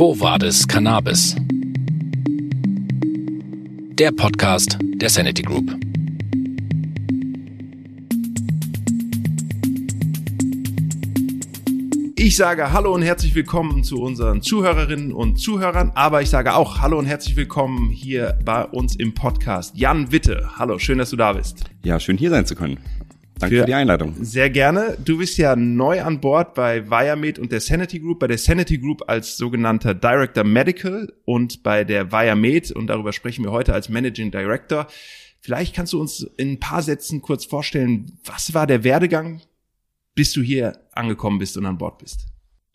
Quo Vadis Cannabis? Der Podcast der Sanity Group. Ich sage Hallo und herzlich willkommen zu unseren Zuhörerinnen und Zuhörern, aber ich sage auch Hallo und herzlich willkommen hier bei uns im Podcast. Jan Witte, hallo, schön, dass du da bist. Ja, schön hier sein zu können. Danke für, für, die Einladung. Sehr gerne. Du bist ja neu an Bord bei Viamed und der Sanity Group. Bei der Sanity Group als sogenannter Director Medical und bei der Viamed, und darüber sprechen wir heute als Managing Director. Vielleicht kannst du uns in ein paar Sätzen kurz vorstellen, was war der Werdegang, bis du hier angekommen bist und an Bord bist?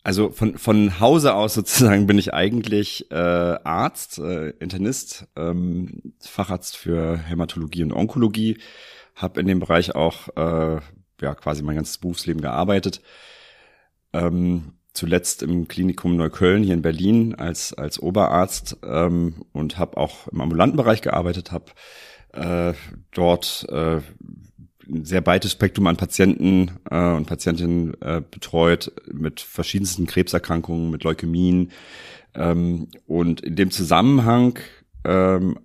Also von, von Hause aus sozusagen bin ich eigentlich äh, Arzt, äh, Internist, ähm, Facharzt für Hämatologie und Onkologie habe in dem Bereich auch äh, ja quasi mein ganzes Berufsleben gearbeitet. Ähm, zuletzt im Klinikum Neukölln hier in Berlin als als Oberarzt ähm, und habe auch im ambulanten Bereich gearbeitet, habe äh, dort äh, ein sehr breites Spektrum an Patienten äh, und Patientinnen äh, betreut mit verschiedensten Krebserkrankungen, mit Leukämien. Ähm, und in dem Zusammenhang ähm,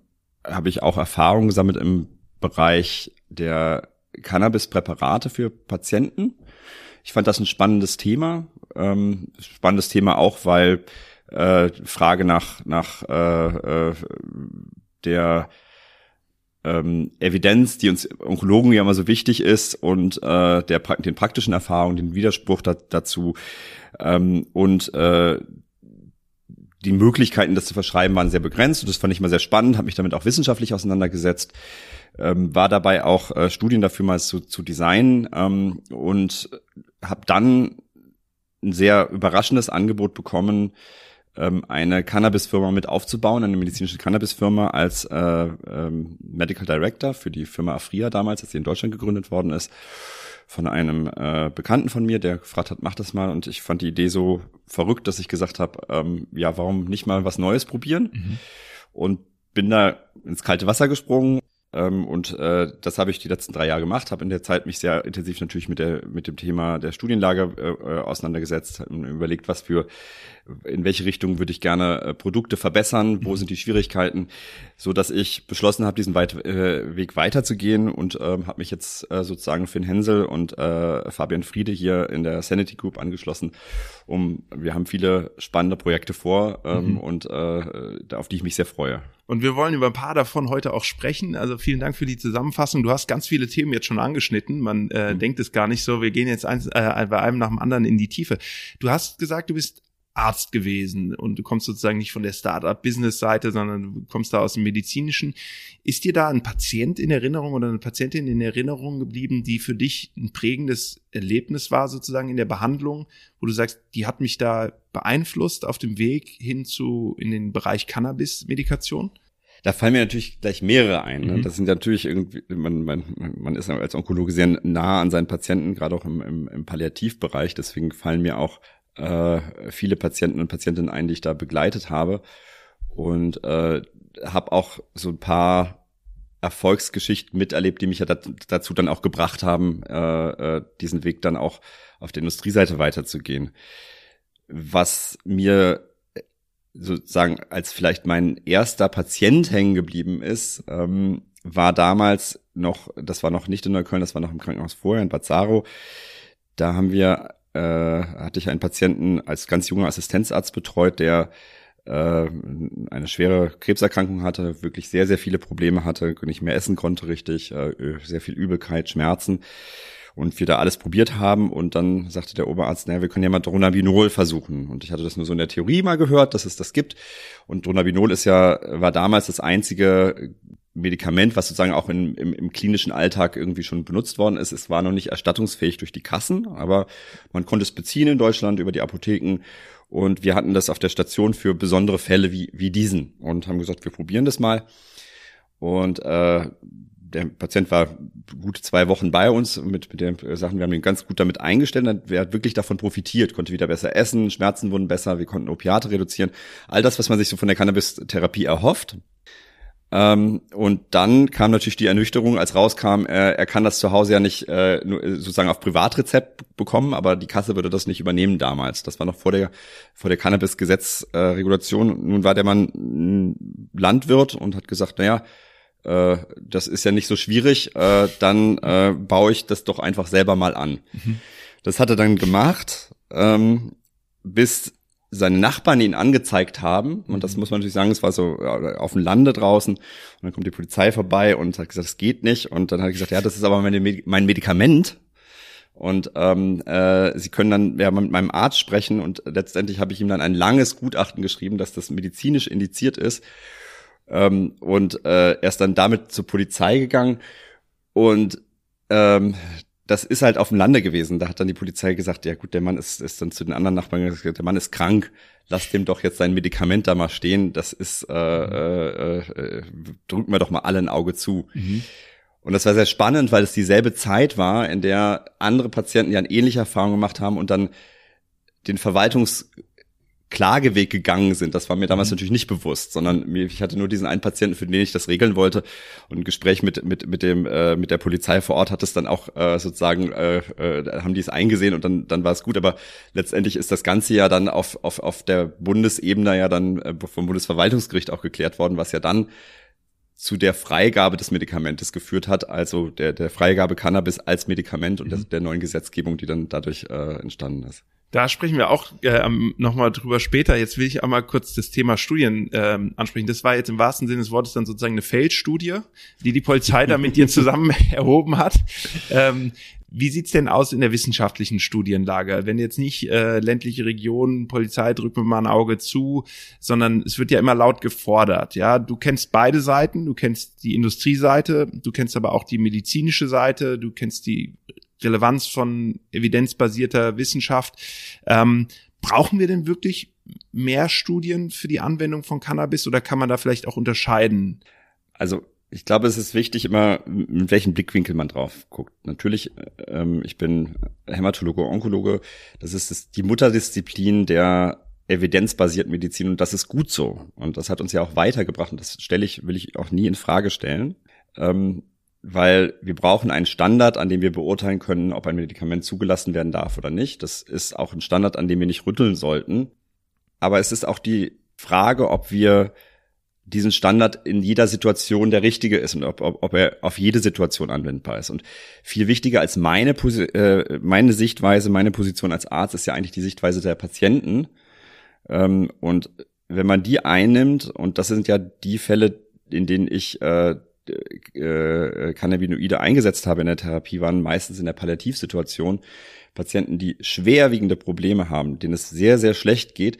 habe ich auch Erfahrungen gesammelt im Bereich der Cannabis-Präparate für Patienten. Ich fand das ein spannendes Thema. Ähm, spannendes Thema auch, weil äh, Frage nach, nach äh, äh, der ähm, Evidenz, die uns Onkologen ja immer so wichtig ist und äh, der den praktischen Erfahrungen, den Widerspruch da, dazu ähm, und äh, die Möglichkeiten, das zu verschreiben, waren sehr begrenzt und das fand ich mal sehr spannend, habe mich damit auch wissenschaftlich auseinandergesetzt ähm, war dabei auch äh, Studien dafür mal zu, zu designen ähm, und habe dann ein sehr überraschendes Angebot bekommen, ähm, eine Cannabis-Firma mit aufzubauen, eine medizinische Cannabis-Firma als äh, ähm, Medical Director für die Firma Afria damals, als sie in Deutschland gegründet worden ist, von einem äh, Bekannten von mir, der gefragt hat, mach das mal. Und ich fand die Idee so verrückt, dass ich gesagt habe, ähm, ja, warum nicht mal was Neues probieren? Mhm. Und bin da ins kalte Wasser gesprungen ähm, und äh, das habe ich die letzten drei Jahre gemacht, habe in der Zeit mich sehr intensiv natürlich mit der mit dem Thema der Studienlage äh, auseinandergesetzt, überlegt, was für in welche Richtung würde ich gerne äh, Produkte verbessern, wo mhm. sind die Schwierigkeiten, so dass ich beschlossen habe, diesen Weit äh, Weg weiterzugehen und ähm, habe mich jetzt äh, sozusagen Finn Hensel und äh, Fabian Friede hier in der Sanity Group angeschlossen. Um wir haben viele spannende Projekte vor ähm, mhm. und äh, auf die ich mich sehr freue. Und wir wollen über ein paar davon heute auch sprechen. Also vielen Dank für die Zusammenfassung. Du hast ganz viele Themen jetzt schon angeschnitten. Man äh, mhm. denkt es gar nicht so. Wir gehen jetzt eins, äh, bei einem nach dem anderen in die Tiefe. Du hast gesagt, du bist Arzt gewesen und du kommst sozusagen nicht von der Startup-Business-Seite, sondern du kommst da aus dem medizinischen. Ist dir da ein Patient in Erinnerung oder eine Patientin in Erinnerung geblieben, die für dich ein prägendes Erlebnis war sozusagen in der Behandlung, wo du sagst, die hat mich da beeinflusst auf dem Weg hin zu in den Bereich Cannabis-Medikation? Da fallen mir natürlich gleich mehrere ein. Ne? Mhm. Das sind natürlich irgendwie, man, man, man ist als Onkologe sehr nah an seinen Patienten, gerade auch im, im, im Palliativbereich. Deswegen fallen mir auch äh, viele Patienten und Patientinnen ein, die ich da begleitet habe. Und äh, habe auch so ein paar Erfolgsgeschichten miterlebt, die mich ja dazu dann auch gebracht haben, äh, äh, diesen Weg dann auch auf der Industrieseite weiterzugehen. Was mir sozusagen als vielleicht mein erster Patient hängen geblieben ist, ähm, war damals noch, das war noch nicht in Neukölln, das war noch im Krankenhaus vorher in Bazzaro. Da haben wir, äh, hatte ich einen Patienten als ganz junger Assistenzarzt betreut, der äh, eine schwere Krebserkrankung hatte, wirklich sehr, sehr viele Probleme hatte, nicht mehr essen konnte richtig, äh, sehr viel Übelkeit, Schmerzen und wir da alles probiert haben. Und dann sagte der Oberarzt, naja, wir können ja mal Dronabinol versuchen. Und ich hatte das nur so in der Theorie mal gehört, dass es das gibt. Und Dronabinol ist ja, war damals das einzige Medikament, was sozusagen auch in, im, im klinischen Alltag irgendwie schon benutzt worden ist. Es war noch nicht erstattungsfähig durch die Kassen, aber man konnte es beziehen in Deutschland über die Apotheken und wir hatten das auf der Station für besondere Fälle wie, wie diesen und haben gesagt, wir probieren das mal. Und äh, der Patient war gut zwei Wochen bei uns mit, mit den Sachen. Wir haben ihn ganz gut damit eingestellt. Er hat wirklich davon profitiert, konnte wieder besser essen, Schmerzen wurden besser, wir konnten Opiate reduzieren. All das, was man sich so von der Cannabis-Therapie erhofft. Ähm, und dann kam natürlich die Ernüchterung, als rauskam, äh, er kann das zu Hause ja nicht äh, äh, sozusagen auf Privatrezept bekommen, aber die Kasse würde das nicht übernehmen damals. Das war noch vor der vor der Cannabis-Gesetzregulation. Nun war der Mann Landwirt und hat gesagt, naja, das ist ja nicht so schwierig, dann baue ich das doch einfach selber mal an. Mhm. Das hat er dann gemacht, ähm, bis seine Nachbarn ihn angezeigt haben, und das mhm. muss man natürlich sagen, es war so auf dem Lande draußen, und dann kommt die Polizei vorbei und hat gesagt, es geht nicht, und dann hat er gesagt, ja, das ist aber meine, mein Medikament, und ähm, äh, sie können dann ja mit meinem Arzt sprechen, und letztendlich habe ich ihm dann ein langes Gutachten geschrieben, dass das medizinisch indiziert ist, ähm, und äh, er ist dann damit zur Polizei gegangen, und ähm, das ist halt auf dem Lande gewesen. Da hat dann die Polizei gesagt, ja gut, der Mann ist, ist dann zu den anderen Nachbarn gesagt, der Mann ist krank, lass dem doch jetzt sein Medikament da mal stehen. Das ist, äh, äh, äh, drücken wir doch mal alle ein Auge zu. Mhm. Und das war sehr spannend, weil es dieselbe Zeit war, in der andere Patienten ja eine ähnliche Erfahrung gemacht haben und dann den Verwaltungs Klageweg gegangen sind. Das war mir damals mhm. natürlich nicht bewusst, sondern ich hatte nur diesen einen Patienten, für den ich das regeln wollte. Und ein Gespräch mit mit mit dem äh, mit der Polizei vor Ort hat es dann auch äh, sozusagen äh, äh, haben die es eingesehen und dann dann war es gut. Aber letztendlich ist das Ganze ja dann auf auf auf der Bundesebene ja dann äh, vom Bundesverwaltungsgericht auch geklärt worden, was ja dann zu der Freigabe des Medikamentes geführt hat, also der, der Freigabe Cannabis als Medikament und mhm. der, der neuen Gesetzgebung, die dann dadurch äh, entstanden ist. Da sprechen wir auch äh, nochmal drüber später. Jetzt will ich einmal kurz das Thema Studien ähm, ansprechen. Das war jetzt im wahrsten Sinne des Wortes dann sozusagen eine Feldstudie, die die Polizei da mit dir zusammen erhoben hat. Ähm, wie sieht's denn aus in der wissenschaftlichen Studienlage? Wenn jetzt nicht äh, ländliche Regionen, Polizei drückt mir mal ein Auge zu, sondern es wird ja immer laut gefordert. Ja, du kennst beide Seiten, du kennst die Industrieseite, du kennst aber auch die medizinische Seite, du kennst die Relevanz von evidenzbasierter Wissenschaft. Ähm, brauchen wir denn wirklich mehr Studien für die Anwendung von Cannabis oder kann man da vielleicht auch unterscheiden? Also ich glaube, es ist wichtig immer, mit welchem Blickwinkel man drauf guckt. Natürlich, ähm, ich bin Hämatologe, Onkologe. Das ist das, die Mutterdisziplin der evidenzbasierten Medizin und das ist gut so. Und das hat uns ja auch weitergebracht und das stelle ich, will ich auch nie in Frage stellen. Ähm, weil wir brauchen einen Standard, an dem wir beurteilen können, ob ein Medikament zugelassen werden darf oder nicht. Das ist auch ein Standard, an dem wir nicht rütteln sollten. Aber es ist auch die Frage, ob wir diesen Standard in jeder Situation der richtige ist und ob, ob, ob er auf jede Situation anwendbar ist. Und viel wichtiger als meine, äh, meine Sichtweise, meine Position als Arzt ist ja eigentlich die Sichtweise der Patienten. Ähm, und wenn man die einnimmt, und das sind ja die Fälle, in denen ich äh, äh, Cannabinoide eingesetzt habe in der Therapie, waren meistens in der Palliativsituation Patienten, die schwerwiegende Probleme haben, denen es sehr, sehr schlecht geht,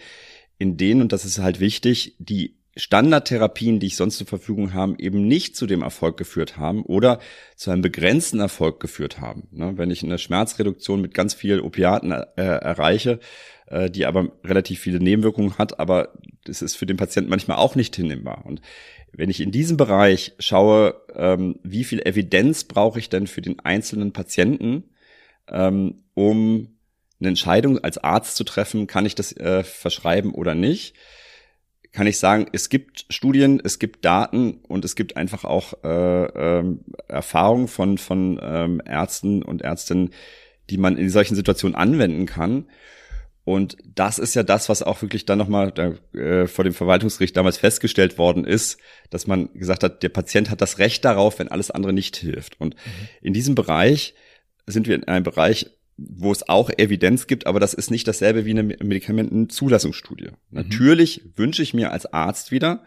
in denen, und das ist halt wichtig, die Standardtherapien, die ich sonst zur Verfügung habe, eben nicht zu dem Erfolg geführt haben oder zu einem begrenzten Erfolg geführt haben. Ne, wenn ich eine Schmerzreduktion mit ganz viel Opiaten äh, erreiche, äh, die aber relativ viele Nebenwirkungen hat, aber das ist für den Patienten manchmal auch nicht hinnehmbar. Und wenn ich in diesem Bereich schaue, ähm, wie viel Evidenz brauche ich denn für den einzelnen Patienten, ähm, um eine Entscheidung als Arzt zu treffen, kann ich das äh, verschreiben oder nicht, kann ich sagen, es gibt Studien, es gibt Daten und es gibt einfach auch äh, äh, Erfahrungen von, von ähm, Ärzten und Ärztinnen, die man in solchen Situationen anwenden kann. Und das ist ja das, was auch wirklich dann nochmal äh, vor dem Verwaltungsgericht damals festgestellt worden ist, dass man gesagt hat, der Patient hat das Recht darauf, wenn alles andere nicht hilft. Und mhm. in diesem Bereich sind wir in einem Bereich, wo es auch Evidenz gibt, aber das ist nicht dasselbe wie eine Medikamentenzulassungsstudie. Mhm. Natürlich wünsche ich mir als Arzt wieder,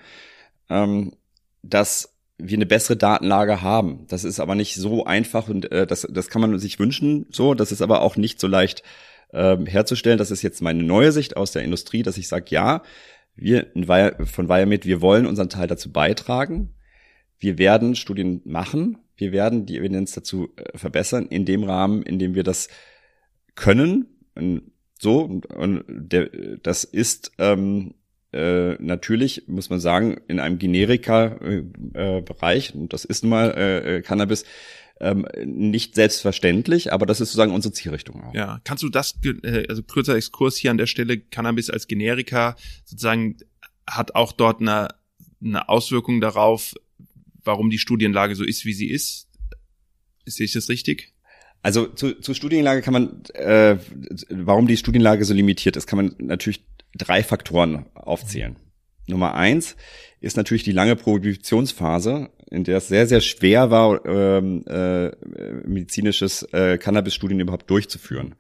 ähm, dass wir eine bessere Datenlage haben. Das ist aber nicht so einfach und äh, das, das kann man sich wünschen so. Das ist aber auch nicht so leicht äh, herzustellen. Das ist jetzt meine neue Sicht aus der Industrie, dass ich sage, ja, wir von Viamed, wir wollen unseren Teil dazu beitragen. Wir werden Studien machen. Wir werden die Evidenz dazu äh, verbessern in dem Rahmen, in dem wir das können. So, und, der, das ist ähm, äh, natürlich, muss man sagen, in einem Generika-Bereich, äh, und das ist nun mal äh, äh, Cannabis, ähm, nicht selbstverständlich, aber das ist sozusagen unsere Zielrichtung auch. Ja, kannst du das, äh, also kurzer Exkurs hier an der Stelle, Cannabis als Generika sozusagen hat auch dort eine, eine Auswirkung darauf, warum die Studienlage so ist, wie sie ist. Sehe ich das richtig? Also zu, zur Studienlage kann man, äh, warum die Studienlage so limitiert ist, kann man natürlich drei Faktoren aufzählen. Nummer eins ist natürlich die lange Prohibitionsphase, in der es sehr, sehr schwer war, ähm, äh, medizinisches äh, Cannabis-Studien überhaupt durchzuführen.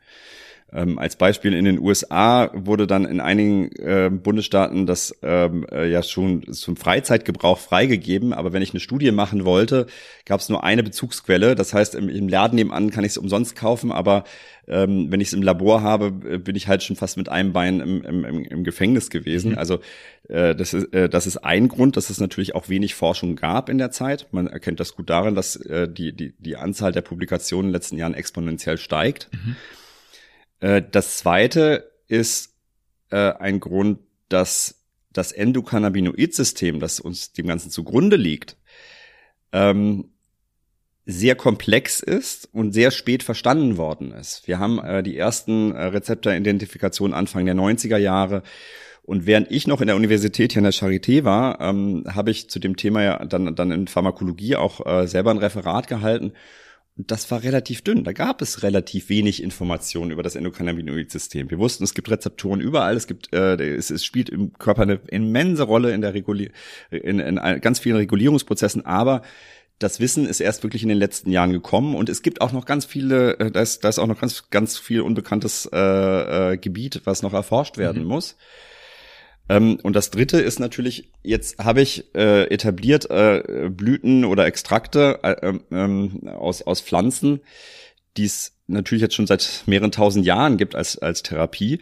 Ähm, als Beispiel in den USA wurde dann in einigen äh, Bundesstaaten das ähm, äh, ja schon zum Freizeitgebrauch freigegeben, aber wenn ich eine Studie machen wollte, gab es nur eine Bezugsquelle. Das heißt, im, im Laden nebenan kann ich es umsonst kaufen, aber ähm, wenn ich es im Labor habe, äh, bin ich halt schon fast mit einem Bein im, im, im Gefängnis gewesen. Mhm. Also äh, das, ist, äh, das ist ein Grund, dass es natürlich auch wenig Forschung gab in der Zeit. Man erkennt das gut daran, dass äh, die, die, die Anzahl der Publikationen in den letzten Jahren exponentiell steigt. Mhm. Äh, das zweite ist äh, ein Grund, dass das Endokannabinoid-System, das uns dem Ganzen zugrunde liegt, ähm, sehr komplex ist und sehr spät verstanden worden ist. Wir haben äh, die ersten äh, Rezeptoridentifikationen Anfang der 90er Jahre. Und während ich noch in der Universität hier in der Charité war, ähm, habe ich zu dem Thema ja dann, dann in Pharmakologie auch äh, selber ein Referat gehalten. Und das war relativ dünn. Da gab es relativ wenig Informationen über das Endokannabinoid-System. Wir wussten, es gibt Rezeptoren überall. Es gibt, äh, es, es spielt im Körper eine immense Rolle in der Regulier in, in ganz vielen Regulierungsprozessen. Aber das Wissen ist erst wirklich in den letzten Jahren gekommen und es gibt auch noch ganz viele, äh, da ist, da ist auch noch ganz, ganz viel unbekanntes äh, äh, Gebiet, was noch erforscht werden mhm. muss. Ähm, und das dritte ist natürlich, jetzt habe ich äh, etabliert äh, Blüten oder Extrakte äh, ähm, ähm, aus, aus Pflanzen, die es natürlich jetzt schon seit mehreren tausend Jahren gibt als, als Therapie.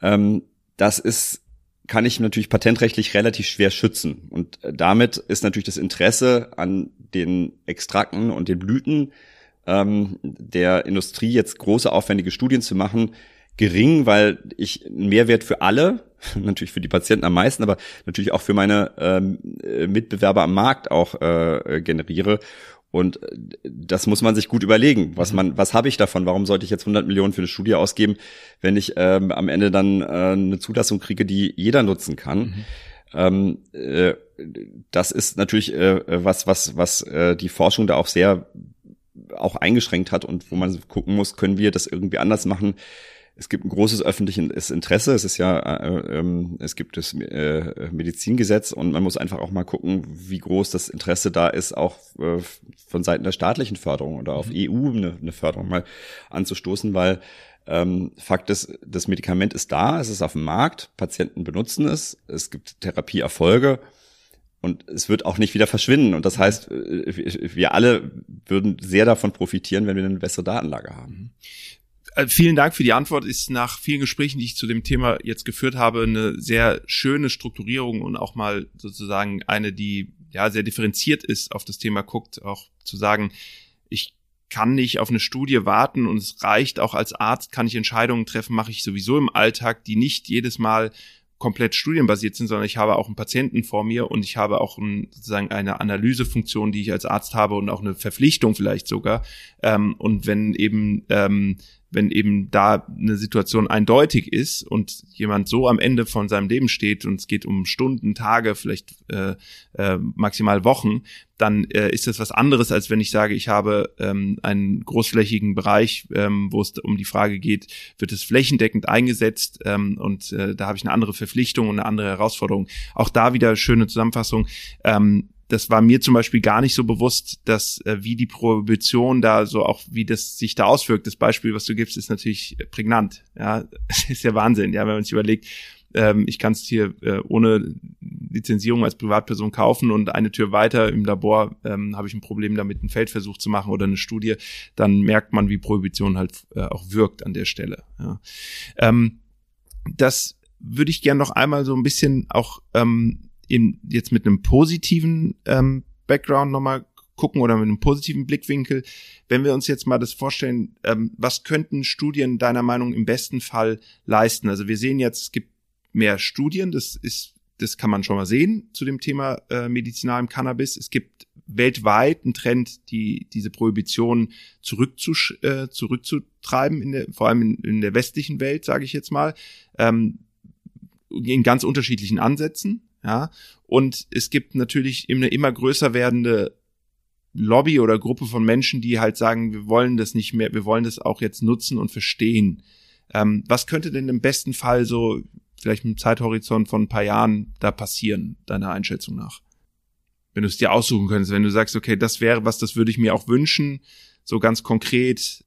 Ähm, das ist kann ich natürlich patentrechtlich relativ schwer schützen. Und äh, damit ist natürlich das Interesse an den Extrakten und den Blüten ähm, der Industrie jetzt große aufwendige Studien zu machen gering, weil ich einen Mehrwert für alle, natürlich für die Patienten am meisten, aber natürlich auch für meine ähm, äh, Mitbewerber am Markt auch äh, generiere. Und äh, das muss man sich gut überlegen. Was man, was habe ich davon? Warum sollte ich jetzt 100 Millionen für eine Studie ausgeben, wenn ich ähm, am Ende dann äh, eine Zulassung kriege, die jeder nutzen kann? Mhm. Ähm, äh, das ist natürlich äh, was, was, was äh, die Forschung da auch sehr auch eingeschränkt hat und wo man gucken muss, können wir das irgendwie anders machen? Es gibt ein großes öffentliches Interesse. Es ist ja, äh, äh, es gibt das äh, Medizingesetz und man muss einfach auch mal gucken, wie groß das Interesse da ist, auch äh, von Seiten der staatlichen Förderung oder auf mhm. EU eine, eine Förderung mal anzustoßen, weil ähm, Fakt ist, das Medikament ist da, es ist auf dem Markt, Patienten benutzen es, es gibt Therapieerfolge und es wird auch nicht wieder verschwinden. Und das heißt, äh, wir alle würden sehr davon profitieren, wenn wir eine bessere Datenlage haben. Äh, vielen Dank für die Antwort. Ist nach vielen Gesprächen, die ich zu dem Thema jetzt geführt habe, eine sehr schöne Strukturierung und auch mal sozusagen eine, die ja sehr differenziert ist, auf das Thema guckt, auch zu sagen, ich kann nicht auf eine Studie warten und es reicht auch als Arzt, kann ich Entscheidungen treffen, mache ich sowieso im Alltag, die nicht jedes Mal komplett studienbasiert sind, sondern ich habe auch einen Patienten vor mir und ich habe auch ein, sozusagen eine Analysefunktion, die ich als Arzt habe und auch eine Verpflichtung vielleicht sogar. Ähm, und wenn eben ähm, wenn eben da eine Situation eindeutig ist und jemand so am Ende von seinem Leben steht und es geht um Stunden, Tage, vielleicht äh, äh, maximal Wochen, dann äh, ist das was anderes, als wenn ich sage, ich habe ähm, einen großflächigen Bereich, ähm, wo es um die Frage geht, wird es flächendeckend eingesetzt ähm, und äh, da habe ich eine andere Verpflichtung und eine andere Herausforderung. Auch da wieder schöne Zusammenfassung. Ähm, das war mir zum Beispiel gar nicht so bewusst, dass äh, wie die Prohibition da so auch, wie das sich da auswirkt. Das Beispiel, was du gibst, ist natürlich prägnant. Ja, ist ja Wahnsinn, ja, wenn man sich überlegt, ähm, ich kann es hier äh, ohne Lizenzierung als Privatperson kaufen und eine Tür weiter im Labor ähm, habe ich ein Problem damit, einen Feldversuch zu machen oder eine Studie, dann merkt man, wie Prohibition halt äh, auch wirkt an der Stelle. Ja. Ähm, das würde ich gern noch einmal so ein bisschen auch ähm, in, jetzt mit einem positiven ähm, Background nochmal gucken oder mit einem positiven Blickwinkel. Wenn wir uns jetzt mal das vorstellen, ähm, was könnten Studien deiner Meinung im besten Fall leisten? Also wir sehen jetzt, es gibt mehr Studien, das ist, das kann man schon mal sehen zu dem Thema äh, medizinalem Cannabis. Es gibt weltweit einen Trend, die diese Prohibition zurückzusch äh, zurückzutreiben, in der, vor allem in, in der westlichen Welt, sage ich jetzt mal, ähm, in ganz unterschiedlichen Ansätzen. Ja. Und es gibt natürlich eine immer größer werdende Lobby oder Gruppe von Menschen, die halt sagen, wir wollen das nicht mehr, wir wollen das auch jetzt nutzen und verstehen. Ähm, was könnte denn im besten Fall so, vielleicht mit einem Zeithorizont von ein paar Jahren da passieren, deiner Einschätzung nach? Wenn du es dir aussuchen könntest, wenn du sagst, okay, das wäre was, das würde ich mir auch wünschen, so ganz konkret.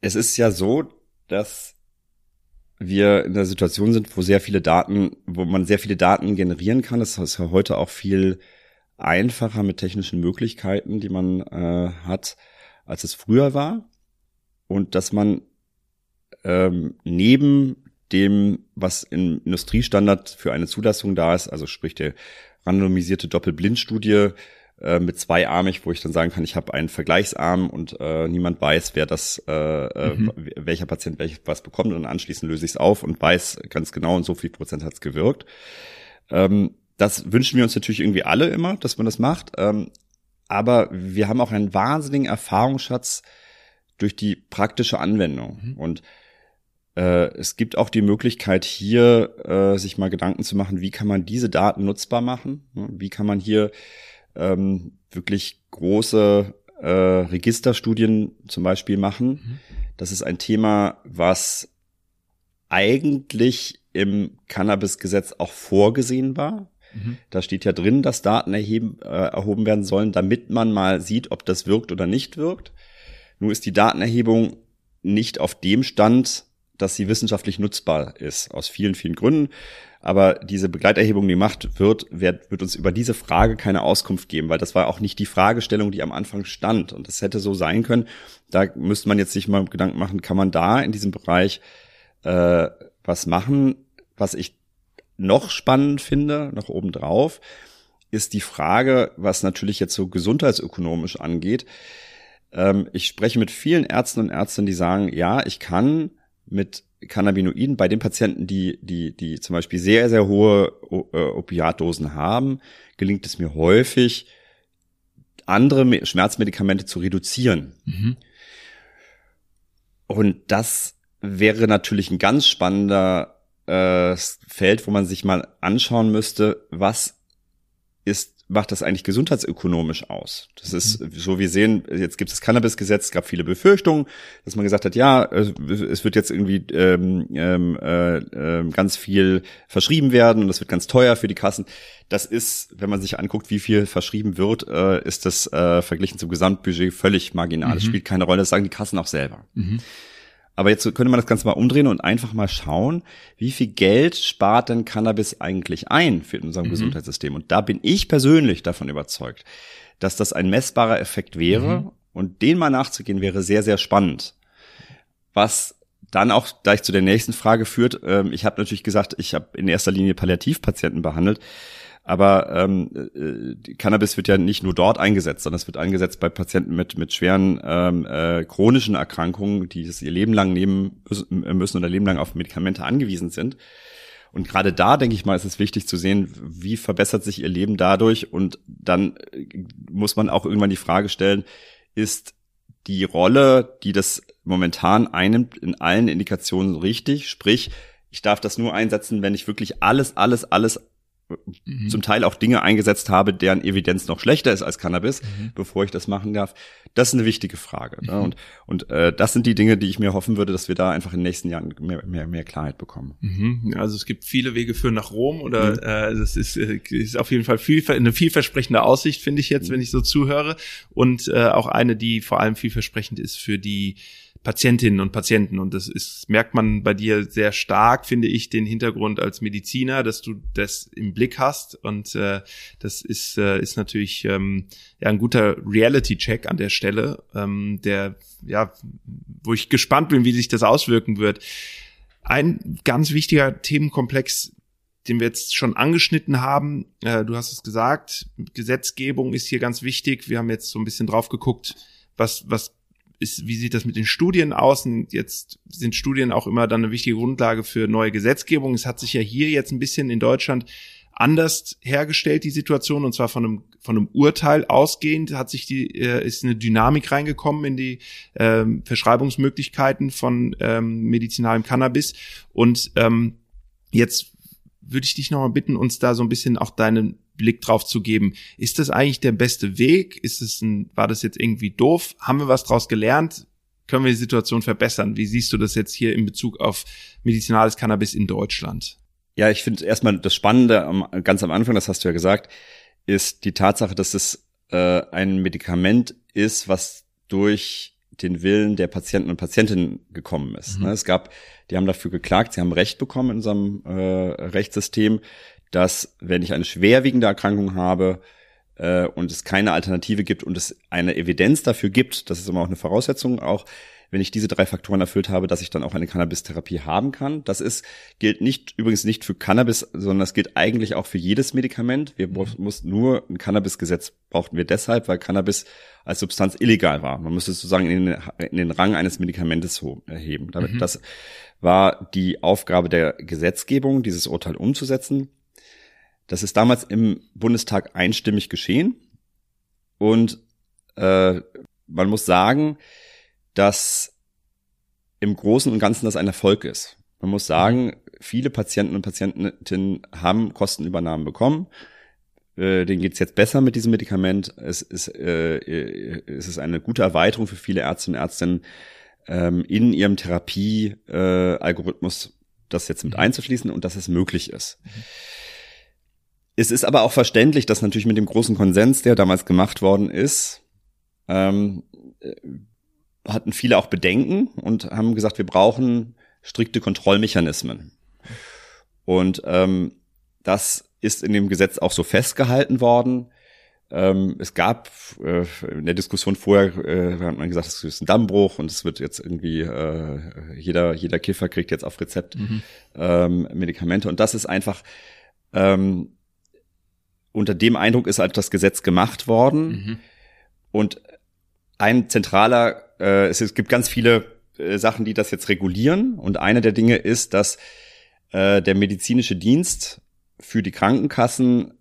Es ist ja so, dass wir in der Situation sind, wo sehr viele Daten, wo man sehr viele Daten generieren kann. Das ist ja heute auch viel einfacher mit technischen Möglichkeiten, die man äh, hat, als es früher war. Und dass man ähm, neben dem, was im Industriestandard für eine Zulassung da ist, also sprich der randomisierte Doppelblindstudie äh, mit zweiarmig, wo ich dann sagen kann, ich habe einen Vergleichsarm und äh, niemand weiß, wer das, äh, äh mhm. welcher Patient welches was bekommt und anschließend löse ich es auf und weiß ganz genau und so viel Prozent hat es gewirkt. Ähm, das wünschen wir uns natürlich irgendwie alle immer, dass man das macht. Ähm, aber wir haben auch einen wahnsinnigen Erfahrungsschatz durch die praktische Anwendung. Mhm. Und äh, es gibt auch die Möglichkeit hier, äh, sich mal Gedanken zu machen, wie kann man diese Daten nutzbar machen? Wie kann man hier ähm, wirklich große äh, Registerstudien zum Beispiel machen? Mhm. Das ist ein Thema, was eigentlich im Cannabis-Gesetz auch vorgesehen war. Mhm. Da steht ja drin, dass Daten erheben, äh, erhoben werden sollen, damit man mal sieht, ob das wirkt oder nicht wirkt. Nur ist die Datenerhebung nicht auf dem Stand, dass sie wissenschaftlich nutzbar ist, aus vielen, vielen Gründen. Aber diese Begleiterhebung, die gemacht wird, wird, wird uns über diese Frage keine Auskunft geben, weil das war auch nicht die Fragestellung, die am Anfang stand. Und das hätte so sein können. Da müsste man jetzt sich mal Gedanken machen, kann man da in diesem Bereich äh, was machen, was ich noch spannend finde, noch obendrauf, ist die Frage, was natürlich jetzt so gesundheitsökonomisch angeht. Ähm, ich spreche mit vielen Ärzten und Ärztinnen, die sagen, ja, ich kann mit Cannabinoiden bei den Patienten, die, die, die zum Beispiel sehr, sehr hohe äh, Opiatdosen haben, gelingt es mir häufig, andere Schmerzmedikamente zu reduzieren. Mhm. Und das wäre natürlich ein ganz spannender äh, Feld, wo man sich mal anschauen müsste, was ist macht das eigentlich gesundheitsökonomisch aus? Das ist, so wir sehen, jetzt gibt es das Cannabis-Gesetz, es gab viele Befürchtungen, dass man gesagt hat, ja, es wird jetzt irgendwie ähm, ähm, äh, äh, ganz viel verschrieben werden und das wird ganz teuer für die Kassen. Das ist, wenn man sich anguckt, wie viel verschrieben wird, äh, ist das äh, verglichen zum Gesamtbudget völlig marginal. Es mhm. spielt keine Rolle, das sagen die Kassen auch selber. Mhm. Aber jetzt könnte man das Ganze mal umdrehen und einfach mal schauen, wie viel Geld spart denn Cannabis eigentlich ein für unser mhm. Gesundheitssystem? Und da bin ich persönlich davon überzeugt, dass das ein messbarer Effekt wäre mhm. und den mal nachzugehen wäre sehr, sehr spannend. Was dann auch gleich zu der nächsten Frage führt. Ähm, ich habe natürlich gesagt, ich habe in erster Linie Palliativpatienten behandelt. Aber ähm, äh, Cannabis wird ja nicht nur dort eingesetzt, sondern es wird eingesetzt bei Patienten mit mit schweren ähm, äh, chronischen Erkrankungen, die es ihr Leben lang nehmen müssen oder Leben lang auf Medikamente angewiesen sind. Und gerade da, denke ich mal, ist es wichtig zu sehen, wie verbessert sich ihr Leben dadurch. Und dann äh, muss man auch irgendwann die Frage stellen, ist die Rolle, die das momentan einnimmt, in allen Indikationen richtig? Sprich, ich darf das nur einsetzen, wenn ich wirklich alles, alles, alles mhm. zum Teil auch Dinge eingesetzt habe, deren Evidenz noch schlechter ist als Cannabis, mhm. bevor ich das machen darf. Das ist eine wichtige Frage. Ne? Mhm. Und, und äh, das sind die Dinge, die ich mir hoffen würde, dass wir da einfach in den nächsten Jahren mehr, mehr, mehr Klarheit bekommen. Mhm. Also es gibt viele Wege für nach Rom oder mhm. äh, das ist, äh, ist auf jeden Fall viel, eine vielversprechende Aussicht, finde ich jetzt, mhm. wenn ich so zuhöre. Und äh, auch eine, die vor allem vielversprechend ist für die Patientinnen und Patienten. Und das ist, merkt man bei dir sehr stark, finde ich, den Hintergrund als Mediziner, dass du das im Blick hast. Und äh, das ist, äh, ist natürlich ähm, ja ein guter Reality-Check an der Stelle, ähm, der, ja, wo ich gespannt bin, wie sich das auswirken wird. Ein ganz wichtiger Themenkomplex, den wir jetzt schon angeschnitten haben. Äh, du hast es gesagt, Gesetzgebung ist hier ganz wichtig. Wir haben jetzt so ein bisschen drauf geguckt, was, was ist, wie sieht das mit den Studien aus? Und jetzt sind Studien auch immer dann eine wichtige Grundlage für neue Gesetzgebung. Es hat sich ja hier jetzt ein bisschen in Deutschland anders hergestellt, die Situation, und zwar von einem, von einem Urteil ausgehend hat sich die, äh, ist eine Dynamik reingekommen in die ähm, Verschreibungsmöglichkeiten von ähm, medizinalem Cannabis. Und ähm, jetzt würde ich dich nochmal bitten, uns da so ein bisschen auch deinen Blick drauf zu geben. Ist das eigentlich der beste Weg? Ist es ein, war das jetzt irgendwie doof? Haben wir was draus gelernt? Können wir die Situation verbessern? Wie siehst du das jetzt hier in Bezug auf medizinales Cannabis in Deutschland? Ja, ich finde erstmal das Spannende am, ganz am Anfang, das hast du ja gesagt, ist die Tatsache, dass es äh, ein Medikament ist, was durch den Willen der Patienten und Patientinnen gekommen ist. Mhm. Ne, es gab, die haben dafür geklagt, sie haben Recht bekommen in unserem äh, Rechtssystem, dass wenn ich eine schwerwiegende Erkrankung habe äh, und es keine Alternative gibt und es eine Evidenz dafür gibt, das ist immer auch eine Voraussetzung, auch wenn ich diese drei Faktoren erfüllt habe, dass ich dann auch eine Cannabis-Therapie haben kann. Das ist, gilt nicht, übrigens nicht für Cannabis, sondern das gilt eigentlich auch für jedes Medikament. Wir mhm. mussten nur ein Cannabis-Gesetz brauchten wir deshalb, weil Cannabis als Substanz illegal war. Man müsste es sozusagen in den, in den Rang eines Medikamentes erheben. Damit, mhm. Das war die Aufgabe der Gesetzgebung, dieses Urteil umzusetzen. Das ist damals im Bundestag einstimmig geschehen. Und äh, man muss sagen, dass im Großen und Ganzen das ein Erfolg ist. Man muss sagen, viele Patienten und Patientinnen haben Kostenübernahmen bekommen. Äh, denen geht's jetzt besser mit diesem Medikament. Es ist, äh, es ist eine gute Erweiterung für viele Ärzte und Ärztinnen, ähm, in ihrem Therapie-Algorithmus das jetzt mit mhm. einzuschließen und dass es möglich ist. Mhm. Es ist aber auch verständlich, dass natürlich mit dem großen Konsens, der damals gemacht worden ist, ähm, äh, hatten viele auch Bedenken und haben gesagt, wir brauchen strikte Kontrollmechanismen. Und ähm, das ist in dem Gesetz auch so festgehalten worden. Ähm, es gab äh, in der Diskussion vorher, äh, hat man gesagt, es ist ein Dammbruch und es wird jetzt irgendwie, äh, jeder, jeder Kiffer kriegt jetzt auf Rezept mhm. ähm, Medikamente. Und das ist einfach ähm, unter dem Eindruck ist halt das Gesetz gemacht worden. Mhm. Und ein zentraler, äh, es, es gibt ganz viele äh, Sachen, die das jetzt regulieren. Und eine der Dinge ist, dass äh, der medizinische Dienst für die Krankenkassen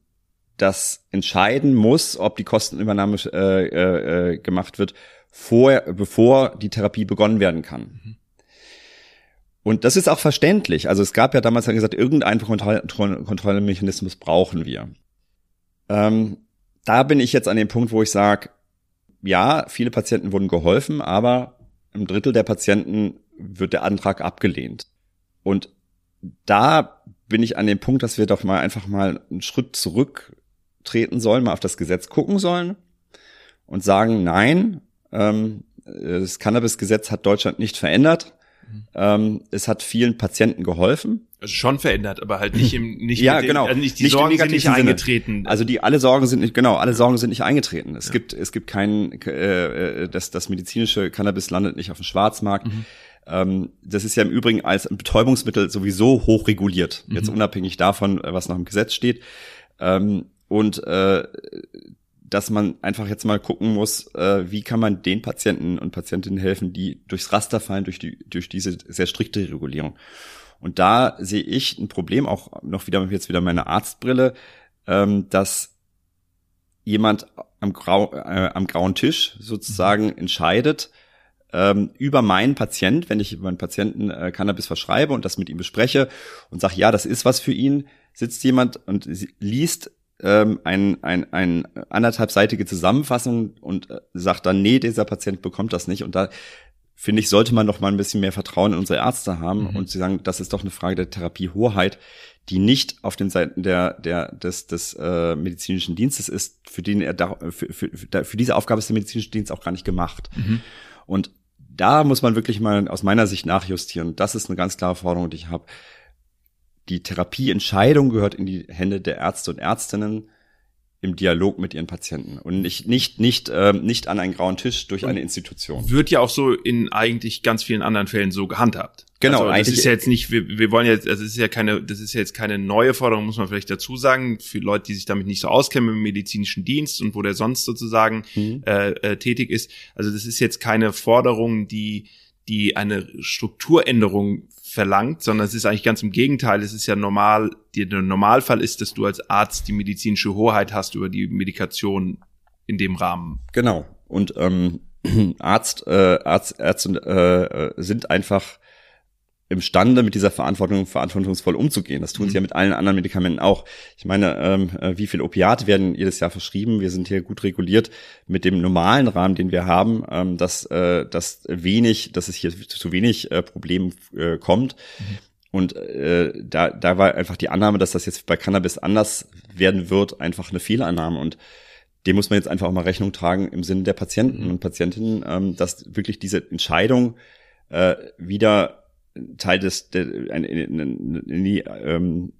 das entscheiden muss, ob die Kostenübernahme äh, äh, äh gemacht wird, vor, bevor die Therapie begonnen werden kann. Mhm. Und das ist auch verständlich. Also es gab ja damals gesagt, irgendeinen Kontroll Kontrollmechanismus brauchen wir. Ähm, da bin ich jetzt an dem Punkt, wo ich sage, ja, viele Patienten wurden geholfen, aber im Drittel der Patienten wird der Antrag abgelehnt. Und da bin ich an dem Punkt, dass wir doch mal einfach mal einen Schritt zurücktreten sollen, mal auf das Gesetz gucken sollen und sagen, nein, ähm, das Cannabis-Gesetz hat Deutschland nicht verändert. Ähm, es hat vielen Patienten geholfen. Also schon verändert, aber halt nicht im nicht ja genau also nicht die nicht Sorgen sind nicht Sinne. eingetreten. Also die alle Sorgen sind nicht genau alle Sorgen sind nicht eingetreten. Es ja. gibt es gibt kein äh, äh, das das medizinische Cannabis landet nicht auf dem Schwarzmarkt. Mhm. Ähm, das ist ja im Übrigen als Betäubungsmittel sowieso hoch reguliert. Mhm. Jetzt unabhängig davon, was noch im Gesetz steht. Ähm, und äh, dass man einfach jetzt mal gucken muss, äh, wie kann man den Patienten und Patientinnen helfen, die durchs Raster fallen durch die durch diese sehr strikte Regulierung. Und da sehe ich ein Problem, auch noch wieder jetzt wieder meine Arztbrille, ähm, dass jemand am, Grau, äh, am grauen Tisch sozusagen mhm. entscheidet ähm, über meinen Patient, wenn ich meinen Patienten äh, Cannabis verschreibe und das mit ihm bespreche und sage, ja, das ist was für ihn, sitzt jemand und liest ähm, ein, ein, ein anderthalbseitige Zusammenfassung und äh, sagt dann, nee, dieser Patient bekommt das nicht. Und da finde ich, sollte man noch mal ein bisschen mehr Vertrauen in unsere Ärzte haben mhm. und sie sagen, das ist doch eine Frage der Therapiehoheit, die nicht auf den Seiten der, der, des, des äh, medizinischen Dienstes ist, für den er da, für, für, für diese Aufgabe ist der medizinische Dienst auch gar nicht gemacht. Mhm. Und da muss man wirklich mal aus meiner Sicht nachjustieren. Das ist eine ganz klare Forderung, die ich habe. Die Therapieentscheidung gehört in die Hände der Ärzte und Ärztinnen im Dialog mit ihren Patienten und nicht nicht nicht ähm, nicht an einen grauen Tisch durch eine Institution. Wird ja auch so in eigentlich ganz vielen anderen Fällen so gehandhabt. Genau, also, das ist ja jetzt nicht, wir, wir wollen jetzt, also das ist ja keine, das ist ja jetzt keine neue Forderung, muss man vielleicht dazu sagen, für Leute, die sich damit nicht so auskennen im medizinischen Dienst und wo der sonst sozusagen mhm. äh, äh, tätig ist. Also das ist jetzt keine Forderung, die die eine Strukturänderung verlangt, sondern es ist eigentlich ganz im Gegenteil. Es ist ja normal, der Normalfall ist, dass du als Arzt die medizinische Hoheit hast über die Medikation in dem Rahmen. Genau. Und ähm, Arzt, äh, Arzt, Ärzte äh, sind einfach imstande, mit dieser Verantwortung verantwortungsvoll umzugehen. Das tun mhm. sie ja mit allen anderen Medikamenten auch. Ich meine, ähm, äh, wie viel Opiate werden jedes Jahr verschrieben? Wir sind hier gut reguliert mit dem normalen Rahmen, den wir haben, ähm, dass, äh, dass wenig, dass es hier zu wenig äh, Problemen äh, kommt. Mhm. Und äh, da, da war einfach die Annahme, dass das jetzt bei Cannabis anders werden wird, einfach eine Fehlannahme. Und dem muss man jetzt einfach auch mal Rechnung tragen im Sinne der Patienten mhm. und Patientinnen, ähm, dass wirklich diese Entscheidung äh, wieder Teil des der, in, in, in die ähm,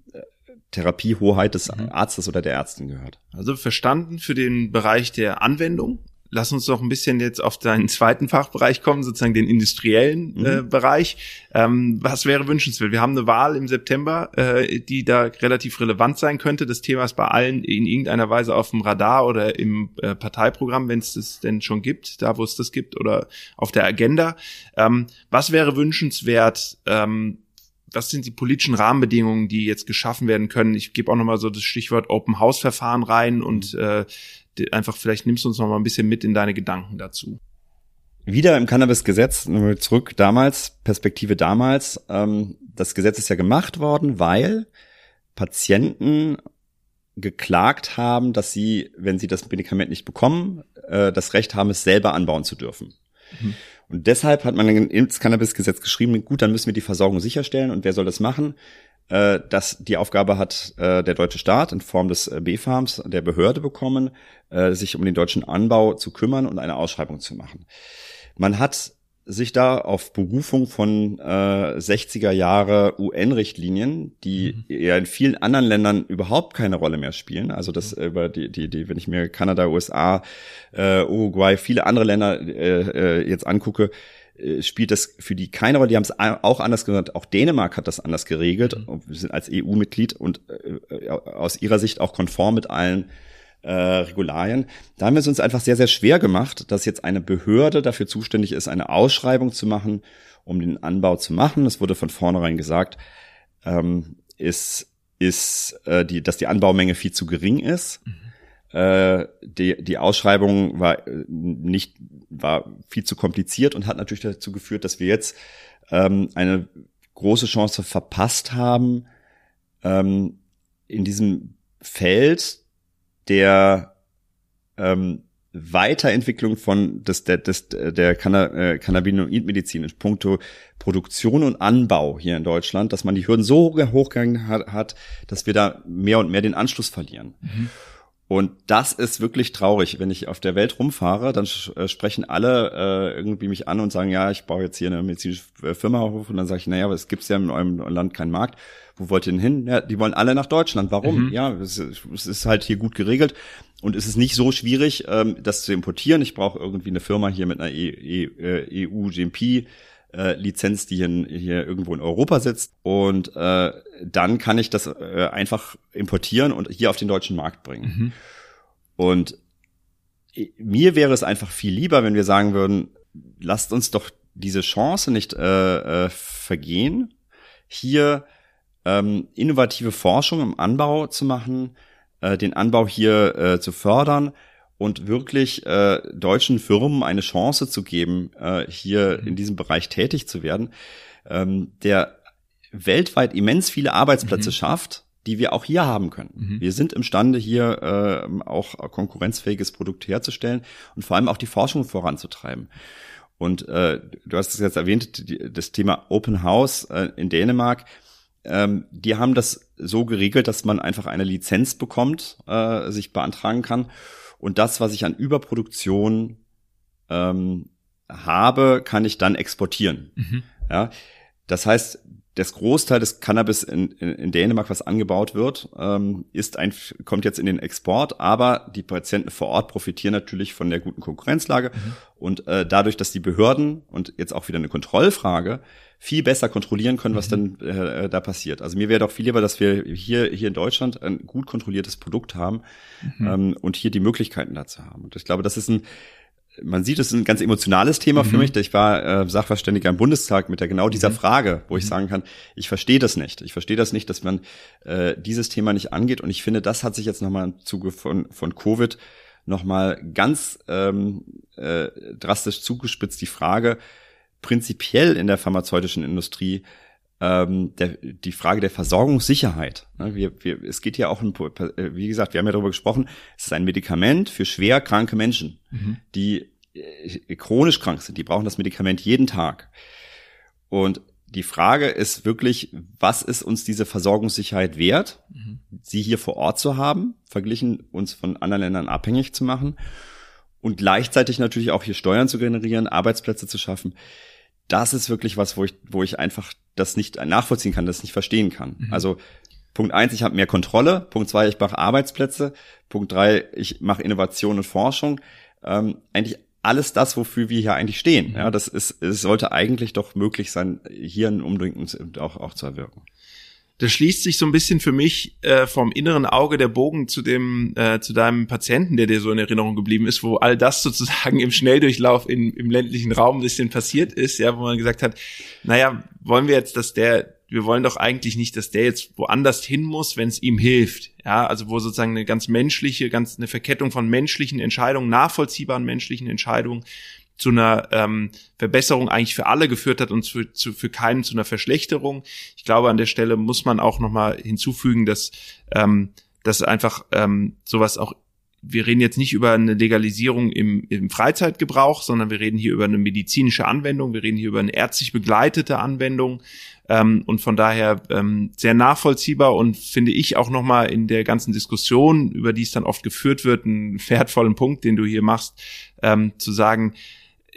Therapiehoheit des mhm. Arztes oder der Ärztin gehört. Also verstanden für den Bereich der Anwendung lass uns doch ein bisschen jetzt auf deinen zweiten Fachbereich kommen, sozusagen den industriellen mhm. äh, Bereich. Ähm, was wäre wünschenswert? Wir haben eine Wahl im September, äh, die da relativ relevant sein könnte. Das Thema ist bei allen in irgendeiner Weise auf dem Radar oder im äh, Parteiprogramm, wenn es das denn schon gibt, da wo es das gibt oder auf der Agenda. Ähm, was wäre wünschenswert? Ähm, was sind die politischen Rahmenbedingungen, die jetzt geschaffen werden können? Ich gebe auch nochmal so das Stichwort Open House Verfahren rein und mhm. äh, einfach vielleicht nimmst du uns noch mal ein bisschen mit in deine Gedanken dazu. Wieder im Cannabis-Gesetz, zurück damals, Perspektive damals. Ähm, das Gesetz ist ja gemacht worden, weil Patienten geklagt haben, dass sie, wenn sie das Medikament nicht bekommen, äh, das Recht haben, es selber anbauen zu dürfen. Mhm. Und deshalb hat man ins Cannabis-Gesetz geschrieben, gut, dann müssen wir die Versorgung sicherstellen. Und wer soll das machen? Äh, dass die Aufgabe hat äh, der deutsche Staat in Form des äh, B-Farms, der Behörde bekommen, äh, sich um den deutschen Anbau zu kümmern und eine Ausschreibung zu machen. Man hat sich da auf Berufung von äh, 60er Jahre UN-Richtlinien, die mhm. ja in vielen anderen Ländern überhaupt keine Rolle mehr spielen. Also das mhm. über die, die, die, wenn ich mir Kanada, USA, äh, Uruguay, viele andere Länder äh, äh, jetzt angucke, äh, spielt das für die keine Rolle. Die haben es auch anders gesagt. Auch Dänemark hat das anders geregelt. Mhm. Wir sind als EU-Mitglied und äh, aus ihrer Sicht auch konform mit allen äh, Regularien. Da haben wir es uns einfach sehr, sehr schwer gemacht, dass jetzt eine Behörde dafür zuständig ist, eine Ausschreibung zu machen, um den Anbau zu machen. Es wurde von vornherein gesagt, ähm, ist, ist äh, die, dass die Anbaumenge viel zu gering ist. Mhm äh, die, die Ausschreibung war äh, nicht, war viel zu kompliziert und hat natürlich dazu geführt, dass wir jetzt ähm, eine große Chance verpasst haben, ähm, in diesem Feld der ähm, Weiterentwicklung von des, der, des, der äh, Cannabinoidmedizin in puncto Produktion und Anbau hier in Deutschland, dass man die Hürden so hochgegangen hat dass wir da mehr und mehr den Anschluss verlieren. Mhm. Und das ist wirklich traurig. Wenn ich auf der Welt rumfahre, dann äh, sprechen alle äh, irgendwie mich an und sagen, ja, ich baue jetzt hier eine medizinische äh, Firma auf. Und dann sage ich, naja, aber es gibt ja in eurem Land keinen Markt. Wo wollt ihr denn hin? Ja, die wollen alle nach Deutschland. Warum? Mhm. Ja, es, es, ist halt hier gut geregelt. Und es ist nicht so schwierig, ähm, das zu importieren. Ich brauche irgendwie eine Firma hier mit einer EU-GMP. E, e äh, Lizenz, die hier, hier irgendwo in Europa sitzt. Und äh, dann kann ich das äh, einfach importieren und hier auf den deutschen Markt bringen. Mhm. Und mir wäre es einfach viel lieber, wenn wir sagen würden, lasst uns doch diese Chance nicht äh, äh, vergehen, hier ähm, innovative Forschung im Anbau zu machen, äh, den Anbau hier äh, zu fördern, und wirklich äh, deutschen Firmen eine Chance zu geben, äh, hier in diesem Bereich tätig zu werden, ähm, der weltweit immens viele Arbeitsplätze mhm. schafft, die wir auch hier haben können. Mhm. Wir sind imstande, hier äh, auch konkurrenzfähiges Produkt herzustellen und vor allem auch die Forschung voranzutreiben. Und äh, du hast es jetzt erwähnt, die, das Thema Open House äh, in Dänemark. Ähm, die haben das so geregelt, dass man einfach eine Lizenz bekommt, äh, sich beantragen kann und das, was ich an Überproduktion ähm, habe, kann ich dann exportieren. Mhm. Ja, das heißt, das Großteil des Cannabis in, in, in Dänemark, was angebaut wird, ähm, ist ein, kommt jetzt in den Export, aber die Patienten vor Ort profitieren natürlich von der guten Konkurrenzlage mhm. und äh, dadurch, dass die Behörden und jetzt auch wieder eine Kontrollfrage viel besser kontrollieren können, was mhm. dann äh, da passiert. Also mir wäre doch viel lieber, dass wir hier hier in Deutschland ein gut kontrolliertes Produkt haben mhm. ähm, und hier die Möglichkeiten dazu haben. Und ich glaube, das ist ein man sieht, es ist ein ganz emotionales Thema mhm. für mich. Ich war äh, Sachverständiger im Bundestag mit der genau dieser mhm. Frage, wo ich mhm. sagen kann, ich verstehe das nicht. Ich verstehe das nicht, dass man äh, dieses Thema nicht angeht. Und ich finde, das hat sich jetzt nochmal im Zuge von, von Covid nochmal ganz ähm, äh, drastisch zugespitzt. Die Frage, prinzipiell in der pharmazeutischen Industrie, ähm, der, die Frage der Versorgungssicherheit. Ne, wir, wir, es geht ja auch, um, wie gesagt, wir haben ja darüber gesprochen, es ist ein Medikament für schwer kranke Menschen, mhm. die äh, chronisch krank sind. Die brauchen das Medikament jeden Tag. Und die Frage ist wirklich, was ist uns diese Versorgungssicherheit wert, mhm. sie hier vor Ort zu haben, verglichen uns von anderen Ländern abhängig zu machen und gleichzeitig natürlich auch hier Steuern zu generieren, Arbeitsplätze zu schaffen. Das ist wirklich was, wo ich, wo ich einfach das nicht nachvollziehen kann, das nicht verstehen kann. Mhm. Also Punkt eins, ich habe mehr Kontrolle. Punkt zwei, ich mache Arbeitsplätze. Punkt drei, ich mache Innovation und Forschung. Ähm, eigentlich alles das, wofür wir hier eigentlich stehen. Ja, das ist, es sollte eigentlich doch möglich sein, hier ein Umdenken auch, auch zu erwirken. Das schließt sich so ein bisschen für mich äh, vom inneren Auge der Bogen zu dem äh, zu deinem Patienten, der dir so in Erinnerung geblieben ist, wo all das sozusagen im Schnelldurchlauf in, im ländlichen Raum ein bisschen passiert ist, ja, wo man gesagt hat, naja, wollen wir jetzt, dass der wir wollen doch eigentlich nicht, dass der jetzt woanders hin muss, wenn es ihm hilft. Ja, also wo sozusagen eine ganz menschliche, ganz eine Verkettung von menschlichen Entscheidungen, nachvollziehbaren menschlichen Entscheidungen zu einer ähm, Verbesserung eigentlich für alle geführt hat und für, zu, für keinen zu einer Verschlechterung. Ich glaube, an der Stelle muss man auch nochmal hinzufügen, dass, ähm, dass einfach ähm, sowas auch wir reden jetzt nicht über eine Legalisierung im, im Freizeitgebrauch, sondern wir reden hier über eine medizinische Anwendung, wir reden hier über eine ärztlich begleitete Anwendung ähm, und von daher ähm, sehr nachvollziehbar und finde ich auch nochmal in der ganzen Diskussion, über die es dann oft geführt wird, einen wertvollen Punkt, den du hier machst, ähm, zu sagen,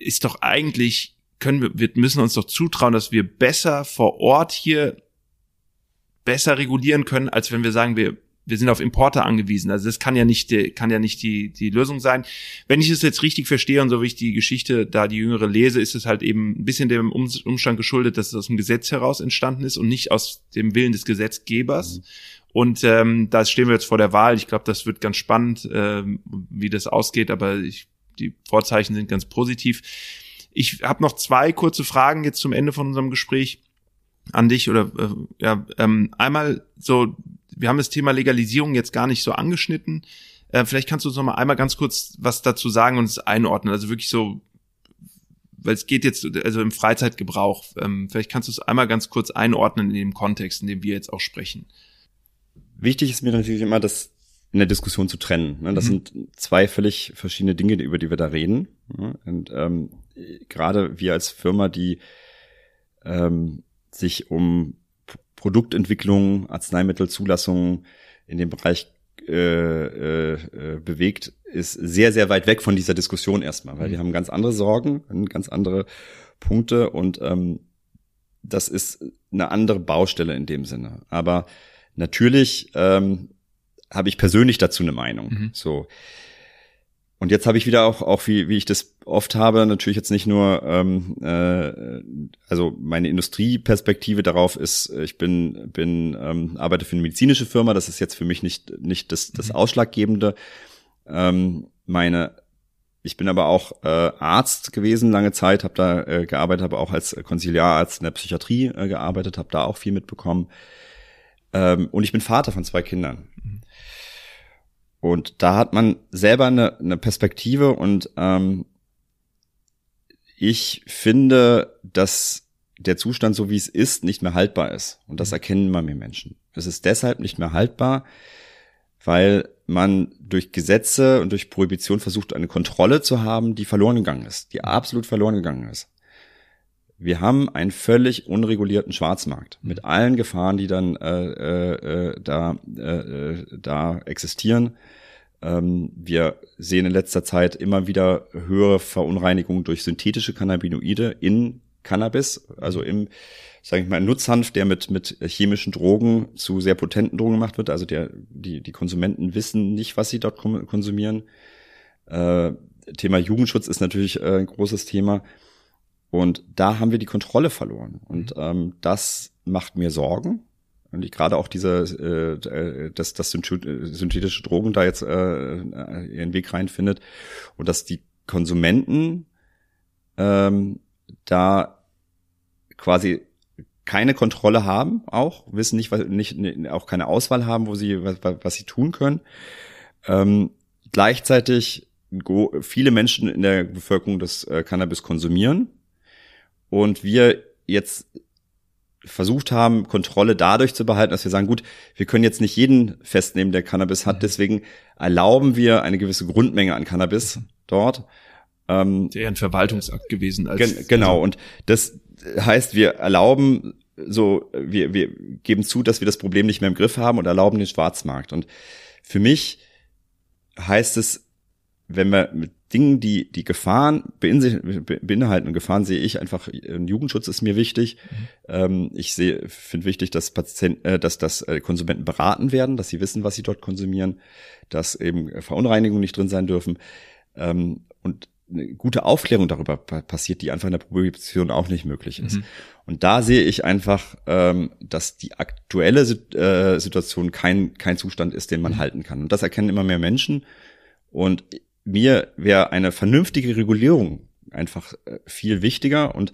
ist doch eigentlich, können wir, wir müssen uns doch zutrauen, dass wir besser vor Ort hier besser regulieren können, als wenn wir sagen, wir wir sind auf Importe angewiesen. Also das kann ja nicht, die, kann ja nicht die, die Lösung sein. Wenn ich es jetzt richtig verstehe und so wie ich die Geschichte da die jüngere lese, ist es halt eben ein bisschen dem Umstand geschuldet, dass es aus dem Gesetz heraus entstanden ist und nicht aus dem Willen des Gesetzgebers. Mhm. Und ähm, da stehen wir jetzt vor der Wahl. Ich glaube, das wird ganz spannend, ähm, wie das ausgeht, aber ich, die Vorzeichen sind ganz positiv. Ich habe noch zwei kurze Fragen jetzt zum Ende von unserem Gespräch an dich oder äh, ja ähm, einmal so wir haben das Thema Legalisierung jetzt gar nicht so angeschnitten. Äh, vielleicht kannst du uns noch mal einmal ganz kurz was dazu sagen und es einordnen. Also wirklich so, weil es geht jetzt also im Freizeitgebrauch. Ähm, vielleicht kannst du es einmal ganz kurz einordnen in dem Kontext, in dem wir jetzt auch sprechen. Wichtig ist mir natürlich immer, das in der Diskussion zu trennen. Ne? Das mhm. sind zwei völlig verschiedene Dinge, über die wir da reden. Und ähm, gerade wir als Firma, die ähm, sich um Produktentwicklung, Arzneimittelzulassung in dem Bereich äh, äh, bewegt, ist sehr, sehr weit weg von dieser Diskussion erstmal, weil mhm. wir haben ganz andere Sorgen, ganz andere Punkte und ähm, das ist eine andere Baustelle in dem Sinne. Aber natürlich ähm, habe ich persönlich dazu eine Meinung. Mhm. So. Und jetzt habe ich wieder auch, auch wie, wie ich das oft habe, natürlich jetzt nicht nur, ähm, äh, also meine Industrieperspektive darauf ist, ich bin, bin ähm, arbeite für eine medizinische Firma, das ist jetzt für mich nicht, nicht das, das mhm. Ausschlaggebende. Ähm, meine ich bin aber auch äh, Arzt gewesen lange Zeit, habe da äh, gearbeitet, habe auch als Konsiliararzt in der Psychiatrie äh, gearbeitet, habe da auch viel mitbekommen. Ähm, und ich bin Vater von zwei Kindern. Mhm. Und da hat man selber eine, eine Perspektive und ähm, ich finde, dass der Zustand, so wie es ist, nicht mehr haltbar ist. Und das mhm. erkennen immer mehr Menschen. Es ist deshalb nicht mehr haltbar, weil man durch Gesetze und durch Prohibition versucht, eine Kontrolle zu haben, die verloren gegangen ist, die absolut verloren gegangen ist. Wir haben einen völlig unregulierten Schwarzmarkt mit mhm. allen Gefahren, die dann äh, äh, äh, da, äh, äh, da existieren. Ähm, wir sehen in letzter Zeit immer wieder höhere Verunreinigungen durch synthetische Cannabinoide in Cannabis, also im, sage ich mal, Nutzhanf, der mit mit chemischen Drogen zu sehr potenten Drogen gemacht wird. Also der die die Konsumenten wissen nicht, was sie dort konsumieren. Äh, Thema Jugendschutz ist natürlich äh, ein großes Thema. Und da haben wir die Kontrolle verloren. Und mhm. ähm, das macht mir Sorgen. Und ich gerade auch diese, äh, dass, dass synthetische Drogen da jetzt äh, ihren Weg reinfindet und dass die Konsumenten ähm, da quasi keine Kontrolle haben, auch wissen nicht, was, nicht, auch keine Auswahl haben, wo sie was, was sie tun können. Ähm, gleichzeitig viele Menschen in der Bevölkerung das äh, Cannabis konsumieren und wir jetzt versucht haben, Kontrolle dadurch zu behalten, dass wir sagen, gut, wir können jetzt nicht jeden festnehmen, der Cannabis hat, mhm. deswegen erlauben wir eine gewisse Grundmenge an Cannabis dort. Ähm, der ein Verwaltungsakt gewesen. Als, gen genau, und das heißt, wir erlauben so, wir, wir geben zu, dass wir das Problem nicht mehr im Griff haben und erlauben den Schwarzmarkt. Und für mich heißt es, wenn wir mit Dingen, die die Gefahren beinhalten und Gefahren sehe ich einfach, Jugendschutz ist mir wichtig. Mhm. Ähm, ich sehe, finde wichtig, dass Patienten, äh, dass, dass äh, Konsumenten beraten werden, dass sie wissen, was sie dort konsumieren, dass eben Verunreinigungen nicht drin sein dürfen. Ähm, und eine gute Aufklärung darüber passiert, die einfach in der Prohibition auch nicht möglich ist. Mhm. Und da sehe ich einfach, ähm, dass die aktuelle äh, Situation kein, kein Zustand ist, den man mhm. halten kann. Und das erkennen immer mehr Menschen. Und mir wäre eine vernünftige Regulierung einfach äh, viel wichtiger. Und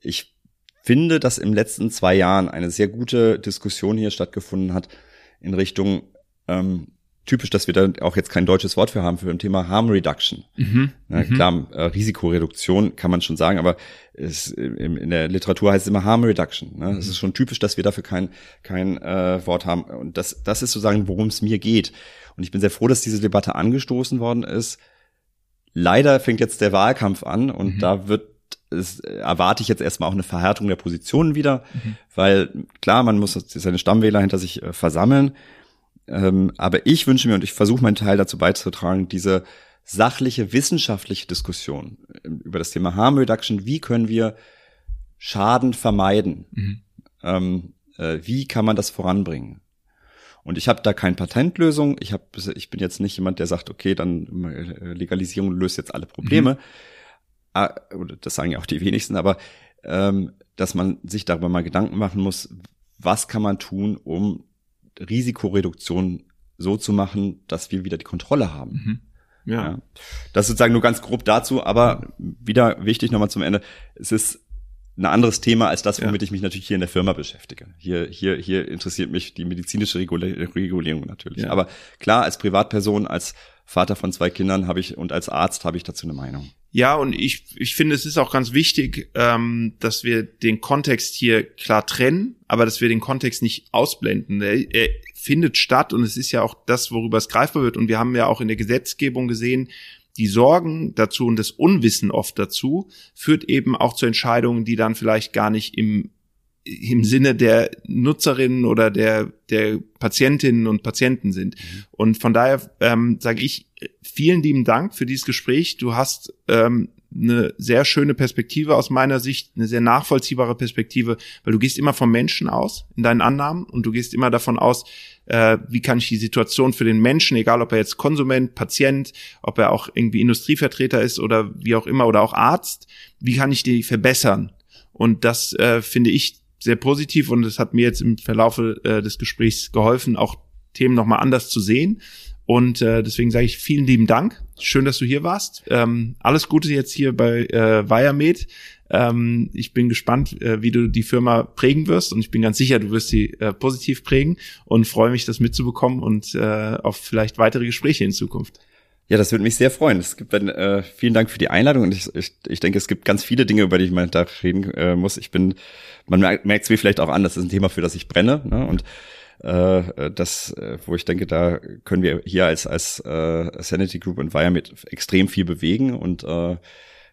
ich finde, dass im letzten zwei Jahren eine sehr gute Diskussion hier stattgefunden hat in Richtung ähm, typisch, dass wir da auch jetzt kein deutsches Wort für haben für ein Thema Harm Reduction. Mhm. Na, mhm. klar, äh, Risikoreduktion kann man schon sagen, aber es, in, in der Literatur heißt es immer Harm Reduction. Ne? Mhm. Es ist schon typisch, dass wir dafür kein, kein äh, Wort haben. Und das, das ist sozusagen, worum es mir geht. Und ich bin sehr froh, dass diese Debatte angestoßen worden ist. Leider fängt jetzt der Wahlkampf an und mhm. da wird es, erwarte ich jetzt erstmal auch eine Verhärtung der Positionen wieder, mhm. weil klar, man muss seine Stammwähler hinter sich äh, versammeln. Ähm, aber ich wünsche mir und ich versuche meinen Teil dazu beizutragen, diese sachliche, wissenschaftliche Diskussion ähm, über das Thema Harm Reduction, wie können wir Schaden vermeiden? Mhm. Ähm, äh, wie kann man das voranbringen? Und ich habe da keine Patentlösung. Ich, hab, ich bin jetzt nicht jemand, der sagt, okay, dann äh, Legalisierung löst jetzt alle Probleme. Mhm. Ah, das sagen ja auch die wenigsten, aber ähm, dass man sich darüber mal Gedanken machen muss, was kann man tun, um Risikoreduktion so zu machen, dass wir wieder die Kontrolle haben. Mhm. Ja. ja. Das ist sozusagen nur ganz grob dazu, aber wieder wichtig nochmal zum Ende. Es ist ein anderes Thema als das, womit ja. ich mich natürlich hier in der Firma beschäftige. Hier, hier, hier interessiert mich die medizinische Regulierung natürlich. Ja. Aber klar, als Privatperson, als Vater von zwei Kindern habe ich und als Arzt habe ich dazu eine Meinung. Ja, und ich, ich finde, es ist auch ganz wichtig, ähm, dass wir den Kontext hier klar trennen, aber dass wir den Kontext nicht ausblenden. Er, er findet statt und es ist ja auch das, worüber es greifbar wird. Und wir haben ja auch in der Gesetzgebung gesehen, die Sorgen dazu und das Unwissen oft dazu führt eben auch zu Entscheidungen, die dann vielleicht gar nicht im im Sinne der Nutzerinnen oder der der Patientinnen und Patienten sind. Mhm. Und von daher ähm, sage ich vielen lieben Dank für dieses Gespräch. Du hast ähm, eine sehr schöne Perspektive aus meiner Sicht, eine sehr nachvollziehbare Perspektive, weil du gehst immer vom Menschen aus in deinen Annahmen und du gehst immer davon aus, äh, wie kann ich die Situation für den Menschen, egal ob er jetzt Konsument, Patient, ob er auch irgendwie Industrievertreter ist oder wie auch immer oder auch Arzt, wie kann ich die verbessern? Und das äh, finde ich sehr positiv und es hat mir jetzt im Verlaufe äh, des Gesprächs geholfen, auch Themen nochmal anders zu sehen. Und äh, deswegen sage ich vielen lieben Dank. Schön, dass du hier warst. Ähm, alles Gute jetzt hier bei äh, Wiremed. Ähm, ich bin gespannt, äh, wie du die Firma prägen wirst und ich bin ganz sicher, du wirst sie äh, positiv prägen und freue mich, das mitzubekommen und äh, auf vielleicht weitere Gespräche in Zukunft. Ja, das würde mich sehr freuen. Es gibt dann, äh, vielen Dank für die Einladung und ich, ich, ich denke, es gibt ganz viele Dinge, über die ich mal da reden äh, muss. Ich bin, man merkt es mir vielleicht auch an, das ist ein Thema, für das ich brenne. Ne? Und äh, das, äh, wo ich denke, da können wir hier als als äh, Sanity Group Environment extrem viel bewegen und äh,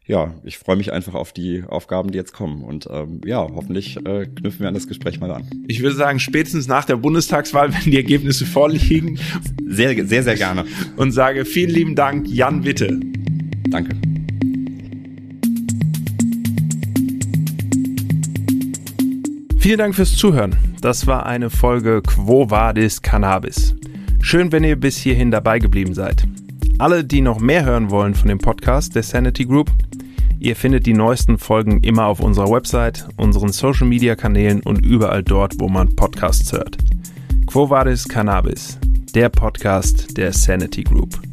ja, ich freue mich einfach auf die Aufgaben, die jetzt kommen. Und ähm, ja, hoffentlich äh, knüpfen wir an das Gespräch mal an. Ich würde sagen, spätestens nach der Bundestagswahl, wenn die Ergebnisse vorliegen. Sehr, sehr, sehr gerne. Und sage vielen lieben Dank, Jan Witte. Danke. Vielen Dank fürs Zuhören. Das war eine Folge Quo Vadis Cannabis. Schön, wenn ihr bis hierhin dabei geblieben seid. Alle, die noch mehr hören wollen von dem Podcast der Sanity Group, ihr findet die neuesten Folgen immer auf unserer Website, unseren Social Media Kanälen und überall dort, wo man Podcasts hört. Quo Vadis Cannabis, der Podcast der Sanity Group.